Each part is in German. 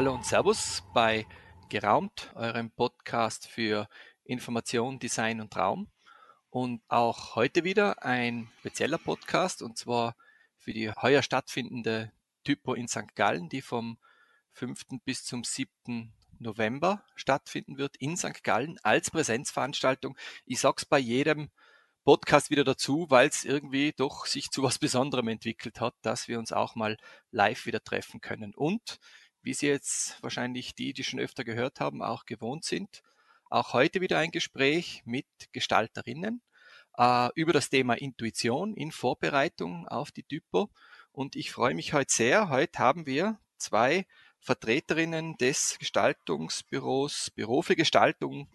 Hallo und Servus bei Geraumt, eurem Podcast für Information, Design und Raum. Und auch heute wieder ein spezieller Podcast und zwar für die heuer stattfindende Typo in St. Gallen, die vom 5. bis zum 7. November stattfinden wird in St. Gallen als Präsenzveranstaltung. Ich sag's bei jedem Podcast wieder dazu, weil es irgendwie doch sich zu was Besonderem entwickelt hat, dass wir uns auch mal live wieder treffen können. Und wie Sie jetzt wahrscheinlich die, die schon öfter gehört haben, auch gewohnt sind, auch heute wieder ein Gespräch mit Gestalterinnen äh, über das Thema Intuition in Vorbereitung auf die Typo. Und ich freue mich heute sehr. Heute haben wir zwei Vertreterinnen des Gestaltungsbüros Büro für Gestaltung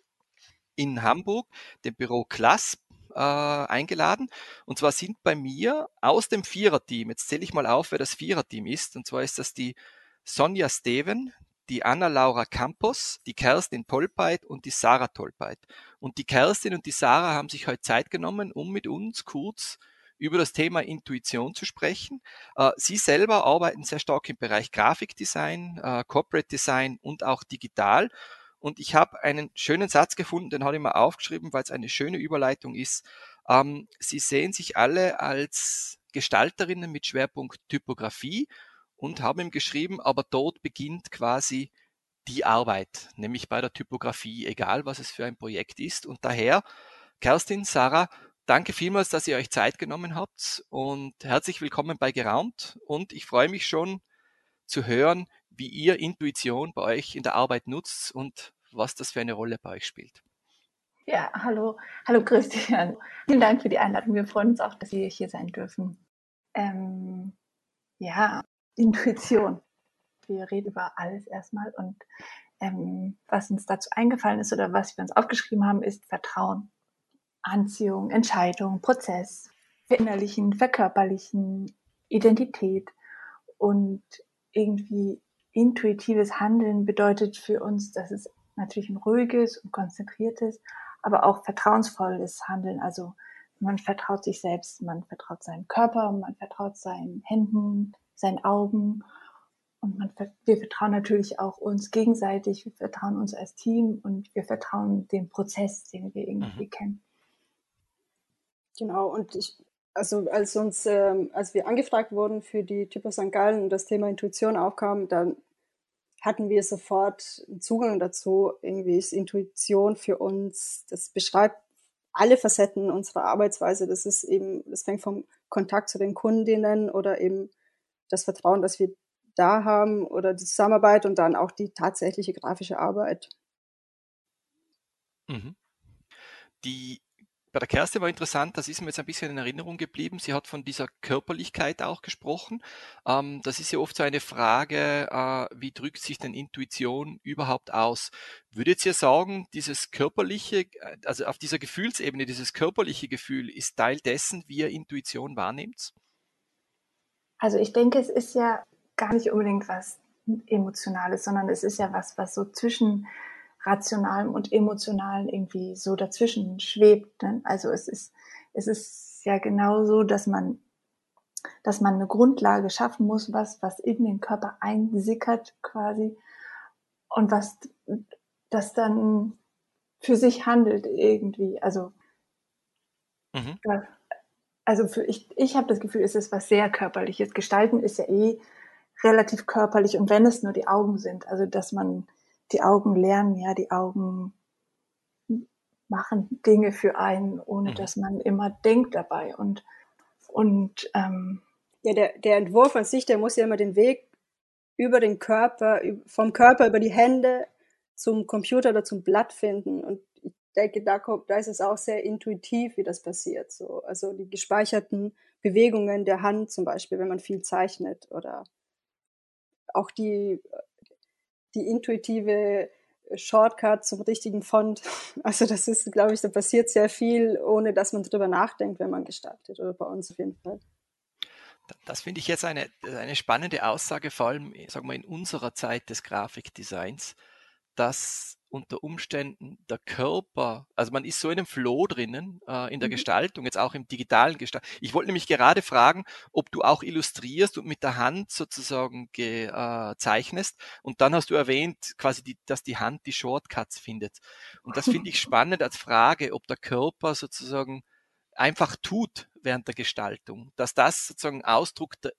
in Hamburg, dem Büro Klass, äh, eingeladen. Und zwar sind bei mir aus dem Viererteam, jetzt zähle ich mal auf, wer das Viererteam ist. Und zwar ist das die Sonja Steven, die Anna-Laura Campos, die Kerstin Tolpeit und die Sarah Tolpeit. Und die Kerstin und die Sarah haben sich heute Zeit genommen, um mit uns kurz über das Thema Intuition zu sprechen. Äh, sie selber arbeiten sehr stark im Bereich Grafikdesign, äh, Corporate Design und auch digital. Und ich habe einen schönen Satz gefunden, den habe ich mal aufgeschrieben, weil es eine schöne Überleitung ist. Ähm, sie sehen sich alle als Gestalterinnen mit Schwerpunkt Typografie und haben ihm geschrieben, aber dort beginnt quasi die Arbeit, nämlich bei der Typografie, egal was es für ein Projekt ist. Und daher, Kerstin, Sarah, danke vielmals, dass ihr euch Zeit genommen habt und herzlich willkommen bei Geraumt. Und ich freue mich schon zu hören, wie ihr Intuition bei euch in der Arbeit nutzt und was das für eine Rolle bei euch spielt. Ja, hallo, hallo Christian. Vielen Dank für die Einladung. Wir freuen uns auch, dass wir hier sein dürfen. Ähm, ja, Intuition. Wir reden über alles erstmal und ähm, was uns dazu eingefallen ist oder was wir uns aufgeschrieben haben, ist Vertrauen, Anziehung, Entscheidung, Prozess, verinnerlichen, verkörperlichen, Identität und irgendwie intuitives Handeln bedeutet für uns, dass es natürlich ein ruhiges und konzentriertes, aber auch vertrauensvolles Handeln. Also man vertraut sich selbst, man vertraut seinem Körper, man vertraut seinen Händen, seinen Augen. Und man, wir vertrauen natürlich auch uns gegenseitig, wir vertrauen uns als Team und wir vertrauen dem Prozess, den wir irgendwie mhm. kennen. Genau, und ich, also als uns, ähm, als wir angefragt wurden für die Typo St. Gallen und das Thema Intuition aufkam, dann hatten wir sofort Zugang dazu. Irgendwie ist Intuition für uns, das beschreibt alle Facetten unserer Arbeitsweise. Das ist eben, das fängt vom Kontakt zu den Kundinnen oder eben das Vertrauen, das wir da haben oder die Zusammenarbeit und dann auch die tatsächliche grafische Arbeit. Mhm. Die bei der Kerstin war interessant, das ist mir jetzt ein bisschen in Erinnerung geblieben. Sie hat von dieser Körperlichkeit auch gesprochen. Ähm, das ist ja oft so eine Frage, äh, wie drückt sich denn Intuition überhaupt aus? Würdet ihr sagen, dieses körperliche, äh, also auf dieser Gefühlsebene, dieses körperliche Gefühl ist Teil dessen, wie ihr Intuition wahrnehmt? Also ich denke, es ist ja gar nicht unbedingt was Emotionales, sondern es ist ja was, was so zwischen rationalem und emotionalem irgendwie so dazwischen schwebt. Ne? Also es ist, es ist ja genau so, dass man, dass man eine Grundlage schaffen muss, was, was in den Körper einsickert quasi und was das dann für sich handelt irgendwie. Also mhm also für ich, ich habe das Gefühl, es ist was sehr körperliches. Gestalten ist ja eh relativ körperlich und wenn es nur die Augen sind, also dass man die Augen lernen, ja, die Augen machen Dinge für einen, ohne mhm. dass man immer denkt dabei und und ähm, ja, der, der Entwurf an sich, der muss ja immer den Weg über den Körper, vom Körper über die Hände zum Computer oder zum Blatt finden. Und denke, da, kommt, da ist es auch sehr intuitiv, wie das passiert. So. Also die gespeicherten Bewegungen der Hand zum Beispiel, wenn man viel zeichnet oder auch die, die intuitive Shortcut zum richtigen Font. Also das ist, glaube ich, da passiert sehr viel, ohne dass man drüber nachdenkt, wenn man gestaltet oder bei uns auf jeden Fall. Das finde ich jetzt eine, eine spannende Aussage, vor allem sagen wir, in unserer Zeit des Grafikdesigns, dass unter Umständen der Körper, also man ist so in einem Flow drinnen, äh, in der mhm. Gestaltung, jetzt auch im digitalen Gestaltung. Ich wollte nämlich gerade fragen, ob du auch illustrierst und mit der Hand sozusagen äh, zeichnest. Und dann hast du erwähnt, quasi, die, dass die Hand die Shortcuts findet. Und das finde ich spannend als Frage, ob der Körper sozusagen einfach tut während der Gestaltung, dass das sozusagen Ausdruck der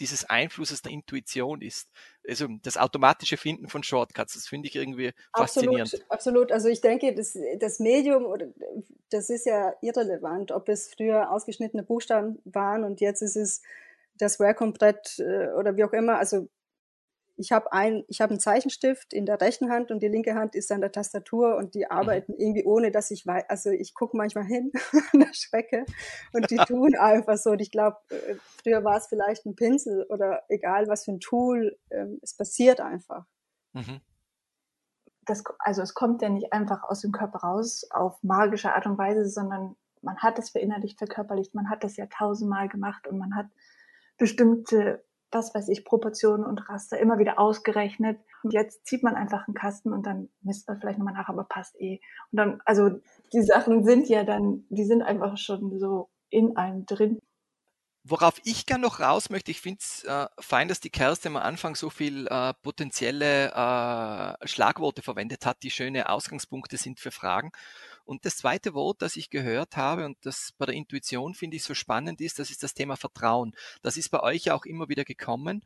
dieses Einflusses der Intuition ist. Also das automatische Finden von Shortcuts, das finde ich irgendwie faszinierend. Absolut, absolut. Also ich denke, das, das Medium, das ist ja irrelevant, ob es früher ausgeschnittene Buchstaben waren und jetzt ist es das Wacom-Brett äh, oder wie auch immer. Also ich habe ein, ich habe einen Zeichenstift in der rechten Hand und die linke Hand ist an der Tastatur und die mhm. arbeiten mhm. irgendwie ohne, dass ich weiß, also ich gucke manchmal hin an der Schrecke und die tun einfach so. Und ich glaube, äh, früher war es vielleicht ein Pinsel oder egal was für ein Tool, ähm, es passiert einfach. Mhm. Das, also es kommt ja nicht einfach aus dem Körper raus auf magische Art und Weise, sondern man hat es verinnerlicht, verkörperlicht, man hat das ja tausendmal gemacht und man hat bestimmte was weiß ich, Proportionen und Raster immer wieder ausgerechnet. Und jetzt zieht man einfach einen Kasten und dann misst man vielleicht nochmal nach, aber passt eh. Und dann, also die Sachen sind ja dann, die sind einfach schon so in einem drin. Worauf ich gern noch raus möchte, ich finde es äh, fein, dass die Kerstin am Anfang so viel äh, potenzielle äh, Schlagworte verwendet hat, die schöne Ausgangspunkte sind für Fragen. Und das zweite Wort, das ich gehört habe und das bei der Intuition finde ich so spannend ist, das ist das Thema Vertrauen. Das ist bei euch auch immer wieder gekommen.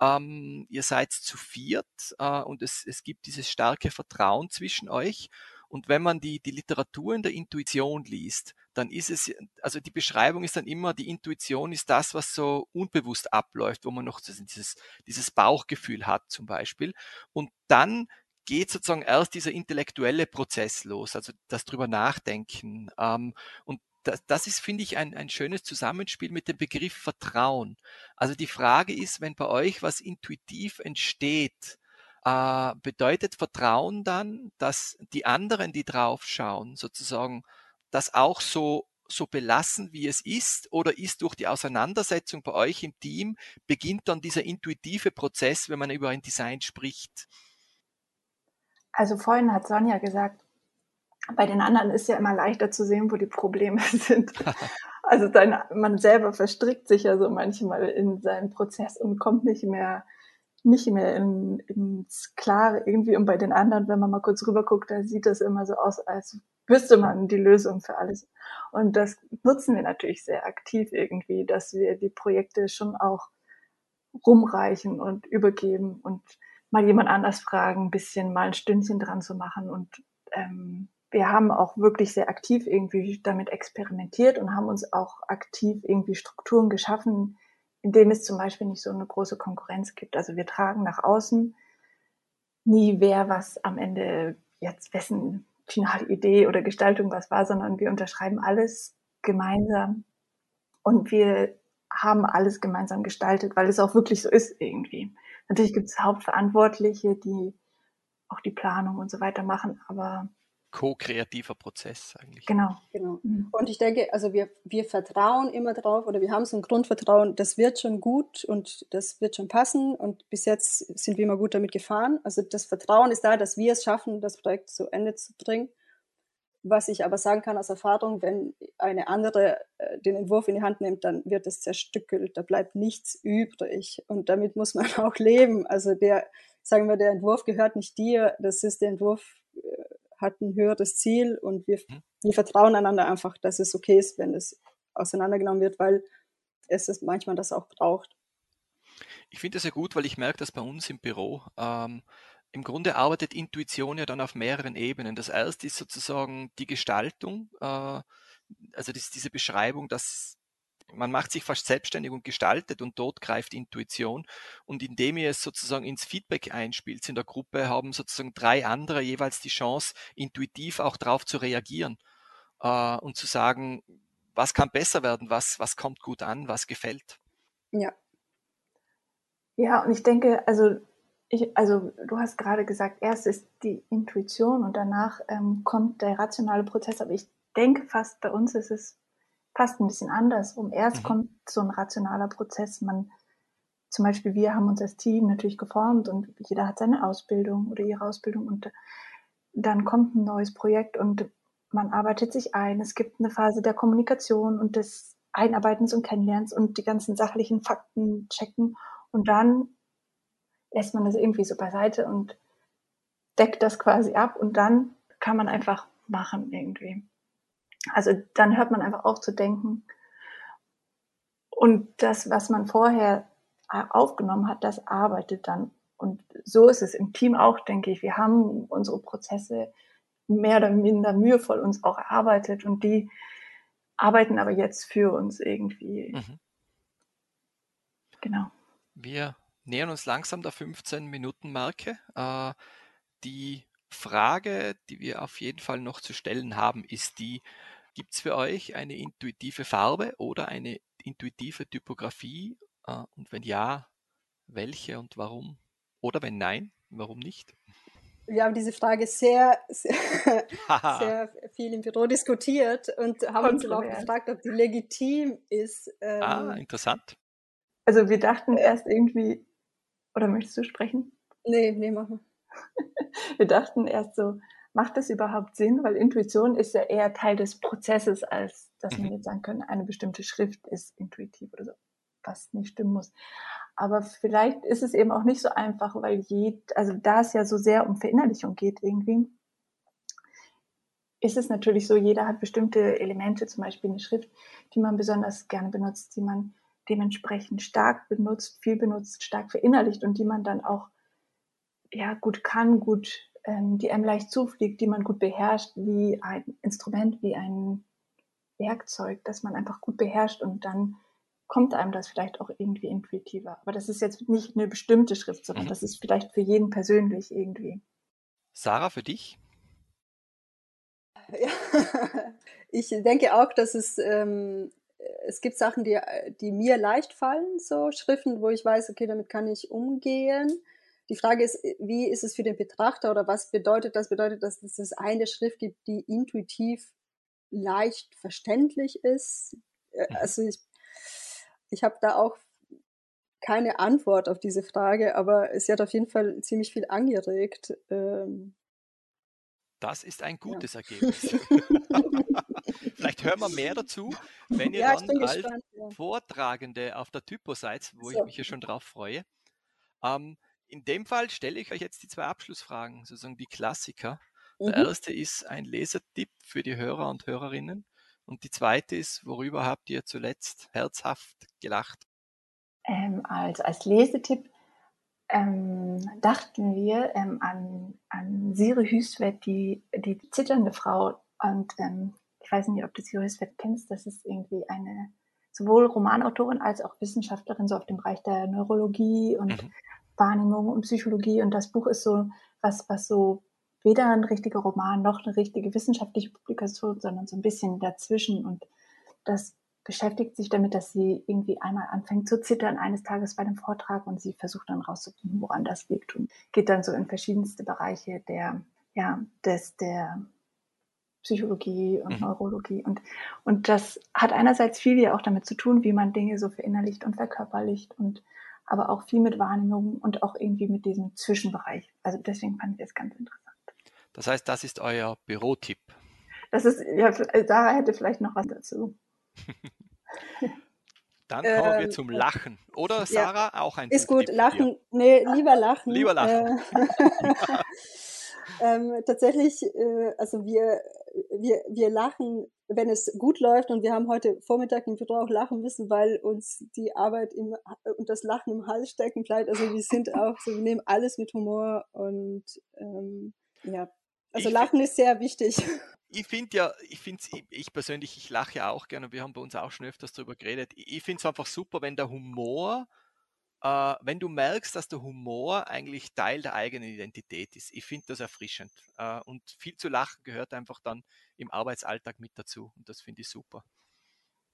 Ähm, ihr seid zu viert äh, und es, es gibt dieses starke Vertrauen zwischen euch. Und wenn man die, die Literatur in der Intuition liest, dann ist es, also die Beschreibung ist dann immer, die Intuition ist das, was so unbewusst abläuft, wo man noch dieses, dieses Bauchgefühl hat zum Beispiel. Und dann geht sozusagen erst dieser intellektuelle Prozess los, also das drüber nachdenken. Ähm, und das, das ist, finde ich, ein, ein schönes Zusammenspiel mit dem Begriff Vertrauen. Also die Frage ist, wenn bei euch was intuitiv entsteht, äh, bedeutet Vertrauen dann, dass die anderen, die draufschauen, sozusagen das auch so so belassen, wie es ist? Oder ist durch die Auseinandersetzung bei euch im Team, beginnt dann dieser intuitive Prozess, wenn man über ein Design spricht? Also vorhin hat Sonja gesagt, bei den anderen ist ja immer leichter zu sehen, wo die Probleme sind. Also dann, man selber verstrickt sich ja so manchmal in seinen Prozess und kommt nicht mehr, nicht mehr in, ins Klare irgendwie. Und bei den anderen, wenn man mal kurz rüber guckt, da sieht das immer so aus, als wüsste man die Lösung für alles. Und das nutzen wir natürlich sehr aktiv irgendwie, dass wir die Projekte schon auch rumreichen und übergeben und mal jemand anders fragen, ein bisschen mal ein Stündchen dran zu machen. Und ähm, wir haben auch wirklich sehr aktiv irgendwie damit experimentiert und haben uns auch aktiv irgendwie Strukturen geschaffen, in denen es zum Beispiel nicht so eine große Konkurrenz gibt. Also wir tragen nach außen nie, wer was am Ende jetzt wessen finale Idee oder Gestaltung was war, sondern wir unterschreiben alles gemeinsam und wir haben alles gemeinsam gestaltet, weil es auch wirklich so ist irgendwie. Natürlich gibt es Hauptverantwortliche, die auch die Planung und so weiter machen, aber co-kreativer Prozess eigentlich. Genau. genau. Mhm. Und ich denke, also wir, wir vertrauen immer drauf oder wir haben so ein Grundvertrauen, das wird schon gut und das wird schon passen und bis jetzt sind wir immer gut damit gefahren. Also das Vertrauen ist da, dass wir es schaffen, das Projekt zu Ende zu bringen. Was ich aber sagen kann aus Erfahrung, wenn eine andere äh, den Entwurf in die Hand nimmt, dann wird es zerstückelt, da bleibt nichts übrig und damit muss man auch leben. Also der, sagen wir, der Entwurf gehört nicht dir, das ist der Entwurf äh, hat ein höheres Ziel und wir, mhm. wir vertrauen einander einfach, dass es okay ist, wenn es auseinandergenommen wird, weil es ist manchmal das auch braucht. Ich finde das ja gut, weil ich merke das bei uns im Büro. Ähm, im Grunde arbeitet Intuition ja dann auf mehreren Ebenen. Das erste ist sozusagen die Gestaltung, äh, also das, diese Beschreibung, dass man macht sich fast selbstständig und gestaltet und dort greift Intuition. Und indem ihr es sozusagen ins Feedback einspielt in der Gruppe, haben sozusagen drei andere jeweils die Chance, intuitiv auch darauf zu reagieren äh, und zu sagen, was kann besser werden, was, was kommt gut an, was gefällt. Ja. Ja, und ich denke, also ich, also du hast gerade gesagt, erst ist die Intuition und danach ähm, kommt der rationale Prozess, aber ich denke fast bei uns ist es fast ein bisschen anders. Um erst mhm. kommt so ein rationaler Prozess. Man, zum Beispiel wir haben uns als Team natürlich geformt und jeder hat seine Ausbildung oder ihre Ausbildung und dann kommt ein neues Projekt und man arbeitet sich ein. Es gibt eine Phase der Kommunikation und des Einarbeitens und Kennenlernens und die ganzen sachlichen Fakten checken. Und dann lässt man das irgendwie so beiseite und deckt das quasi ab und dann kann man einfach machen irgendwie. Also dann hört man einfach auf zu denken. Und das, was man vorher aufgenommen hat, das arbeitet dann. Und so ist es im Team auch, denke ich. Wir haben unsere Prozesse mehr oder minder mühevoll uns auch erarbeitet und die arbeiten aber jetzt für uns irgendwie. Mhm. Genau. Wir nähern uns langsam der 15-Minuten-Marke. Äh, die Frage, die wir auf jeden Fall noch zu stellen haben, ist die, gibt es für euch eine intuitive Farbe oder eine intuitive Typografie? Äh, und wenn ja, welche und warum? Oder wenn nein, warum nicht? Wir haben diese Frage sehr, sehr, sehr viel im Büro diskutiert und haben uns auch gefragt, ob die legitim ist. Ähm, ah, interessant. Also wir dachten erst irgendwie, oder möchtest du sprechen? Nee, nee, mach mal. wir dachten erst so, macht das überhaupt Sinn? Weil Intuition ist ja eher Teil des Prozesses, als dass mhm. wir jetzt sagen können, eine bestimmte Schrift ist intuitiv oder so, was nicht stimmen muss. Aber vielleicht ist es eben auch nicht so einfach, weil je, also da es ja so sehr um Verinnerlichung geht irgendwie, ist es natürlich so, jeder hat bestimmte Elemente, zum Beispiel eine Schrift, die man besonders gerne benutzt, die man dementsprechend stark benutzt, viel benutzt, stark verinnerlicht und die man dann auch ja gut kann, gut, ähm, die einem leicht zufliegt, die man gut beherrscht, wie ein Instrument, wie ein Werkzeug, das man einfach gut beherrscht und dann kommt einem das vielleicht auch irgendwie intuitiver. Aber das ist jetzt nicht eine bestimmte Schrift, sondern mhm. das ist vielleicht für jeden persönlich irgendwie. Sarah, für dich? Ja, ich denke auch, dass es, ähm, es gibt Sachen, die, die mir leicht fallen, so Schriften, wo ich weiß, okay, damit kann ich umgehen. Die Frage ist, wie ist es für den Betrachter oder was bedeutet das? Bedeutet das, dass es eine Schrift gibt, die intuitiv leicht verständlich ist? Äh, mhm. Also ich ich habe da auch keine Antwort auf diese Frage, aber sie hat auf jeden Fall ziemlich viel angeregt. Ähm, das ist ein gutes ja. Ergebnis. Vielleicht hören wir mehr dazu, wenn ihr ja, dann als gespannt, ja. Vortragende auf der Typo seid, wo so. ich mich hier schon drauf freue. Ähm, in dem Fall stelle ich euch jetzt die zwei Abschlussfragen, sozusagen die Klassiker. Mhm. Der erste ist ein Lesertipp für die Hörer und Hörerinnen. Und die zweite ist, worüber habt ihr zuletzt herzhaft gelacht? Ähm, also als Lesetipp ähm, dachten wir ähm, an, an Siri Hüswet, die, die zitternde Frau. Und ähm, weiß nicht, ob du Siri Hüswet kennst. Das ist irgendwie eine sowohl Romanautorin als auch Wissenschaftlerin so auf dem Bereich der Neurologie und mhm. Wahrnehmung und Psychologie. Und das Buch ist so was, was so weder ein richtiger Roman noch eine richtige wissenschaftliche Publikation, sondern so ein bisschen dazwischen. Und das beschäftigt sich damit, dass sie irgendwie einmal anfängt zu zittern eines Tages bei dem Vortrag und sie versucht dann rauszufinden, woran das liegt und geht dann so in verschiedenste Bereiche der, ja, des, der Psychologie und mhm. Neurologie und, und das hat einerseits viel ja auch damit zu tun, wie man Dinge so verinnerlicht und verkörperlicht und aber auch viel mit Wahrnehmung und auch irgendwie mit diesem Zwischenbereich. Also deswegen fand ich das ganz interessant. Das heißt, das ist euer Bürotipp. Das ist, ja, Sarah hätte vielleicht noch was dazu. Dann kommen ähm, wir zum Lachen. Oder Sarah, ja, auch ein Ist gut, Lachen, nee, lieber lachen. Lieber lachen. Äh, ähm, tatsächlich, äh, also wir, wir, wir lachen, wenn es gut läuft und wir haben heute Vormittag im Büro auch lachen müssen, weil uns die Arbeit im, und das Lachen im Hals stecken bleibt. Also wir sind auch so, wir nehmen alles mit Humor und ähm, ja, also ich Lachen ist sehr wichtig. Ich finde ja, ich finde ich persönlich, ich lache ja auch gerne, wir haben bei uns auch schon öfters darüber geredet. Ich finde es einfach super, wenn der Humor, äh, wenn du merkst, dass der Humor eigentlich Teil der eigenen Identität ist. Ich finde das erfrischend. Äh, und viel zu lachen gehört einfach dann im Arbeitsalltag mit dazu. Und das finde ich super.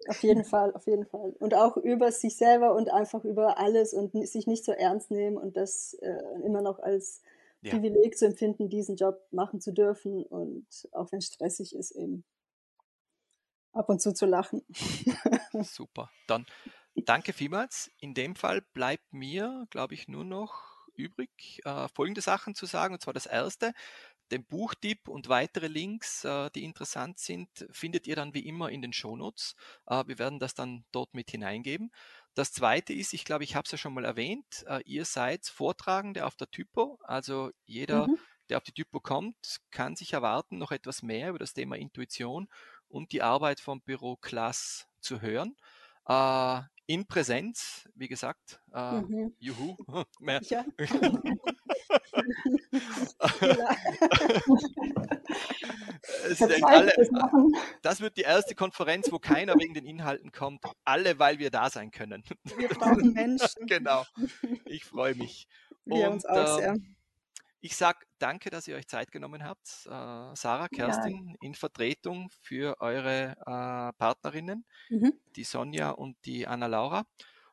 Auf jeden Fall, auf jeden Fall. Und auch über sich selber und einfach über alles und sich nicht so ernst nehmen und das äh, immer noch als ja. Privileg zu empfinden, diesen Job machen zu dürfen und auch wenn es stressig ist, eben ab und zu zu lachen. Super. Dann danke vielmals. In dem Fall bleibt mir, glaube ich, nur noch übrig, äh, folgende Sachen zu sagen. Und zwar das erste, den Buchtipp und weitere Links, äh, die interessant sind, findet ihr dann wie immer in den Shownotes. Äh, wir werden das dann dort mit hineingeben. Das zweite ist, ich glaube, ich habe es ja schon mal erwähnt, äh, ihr seid Vortragende auf der Typo. Also jeder, mhm. der auf die Typo kommt, kann sich erwarten, noch etwas mehr über das Thema Intuition und die Arbeit vom Büro Klass zu hören. In Präsenz, wie gesagt. Äh, mhm. Juhu. Mehr. Ja. alle, das wird die erste Konferenz, wo keiner wegen den Inhalten kommt. Alle, weil wir da sein können. Wir brauchen Menschen. genau. Ich freue mich. Wir Und, uns auch sehr. Ich sage danke, dass ihr euch Zeit genommen habt, äh, Sarah, Kerstin, ja. in Vertretung für eure äh, Partnerinnen, mhm. die Sonja und die Anna-Laura.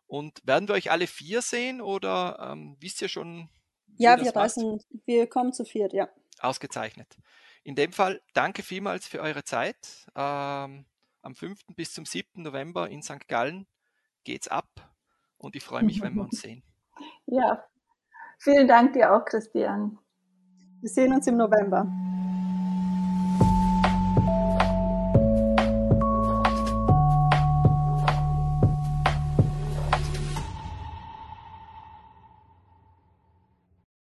Und werden wir euch alle vier sehen oder ähm, wisst ihr schon? Ja, wir reisen, wir kommen zu viert, ja. Ausgezeichnet. In dem Fall danke vielmals für eure Zeit. Ähm, am 5. bis zum 7. November in St. Gallen geht's ab und ich freue mich, wenn wir uns sehen. Ja, Vielen Dank dir auch, Christian. Wir sehen uns im November.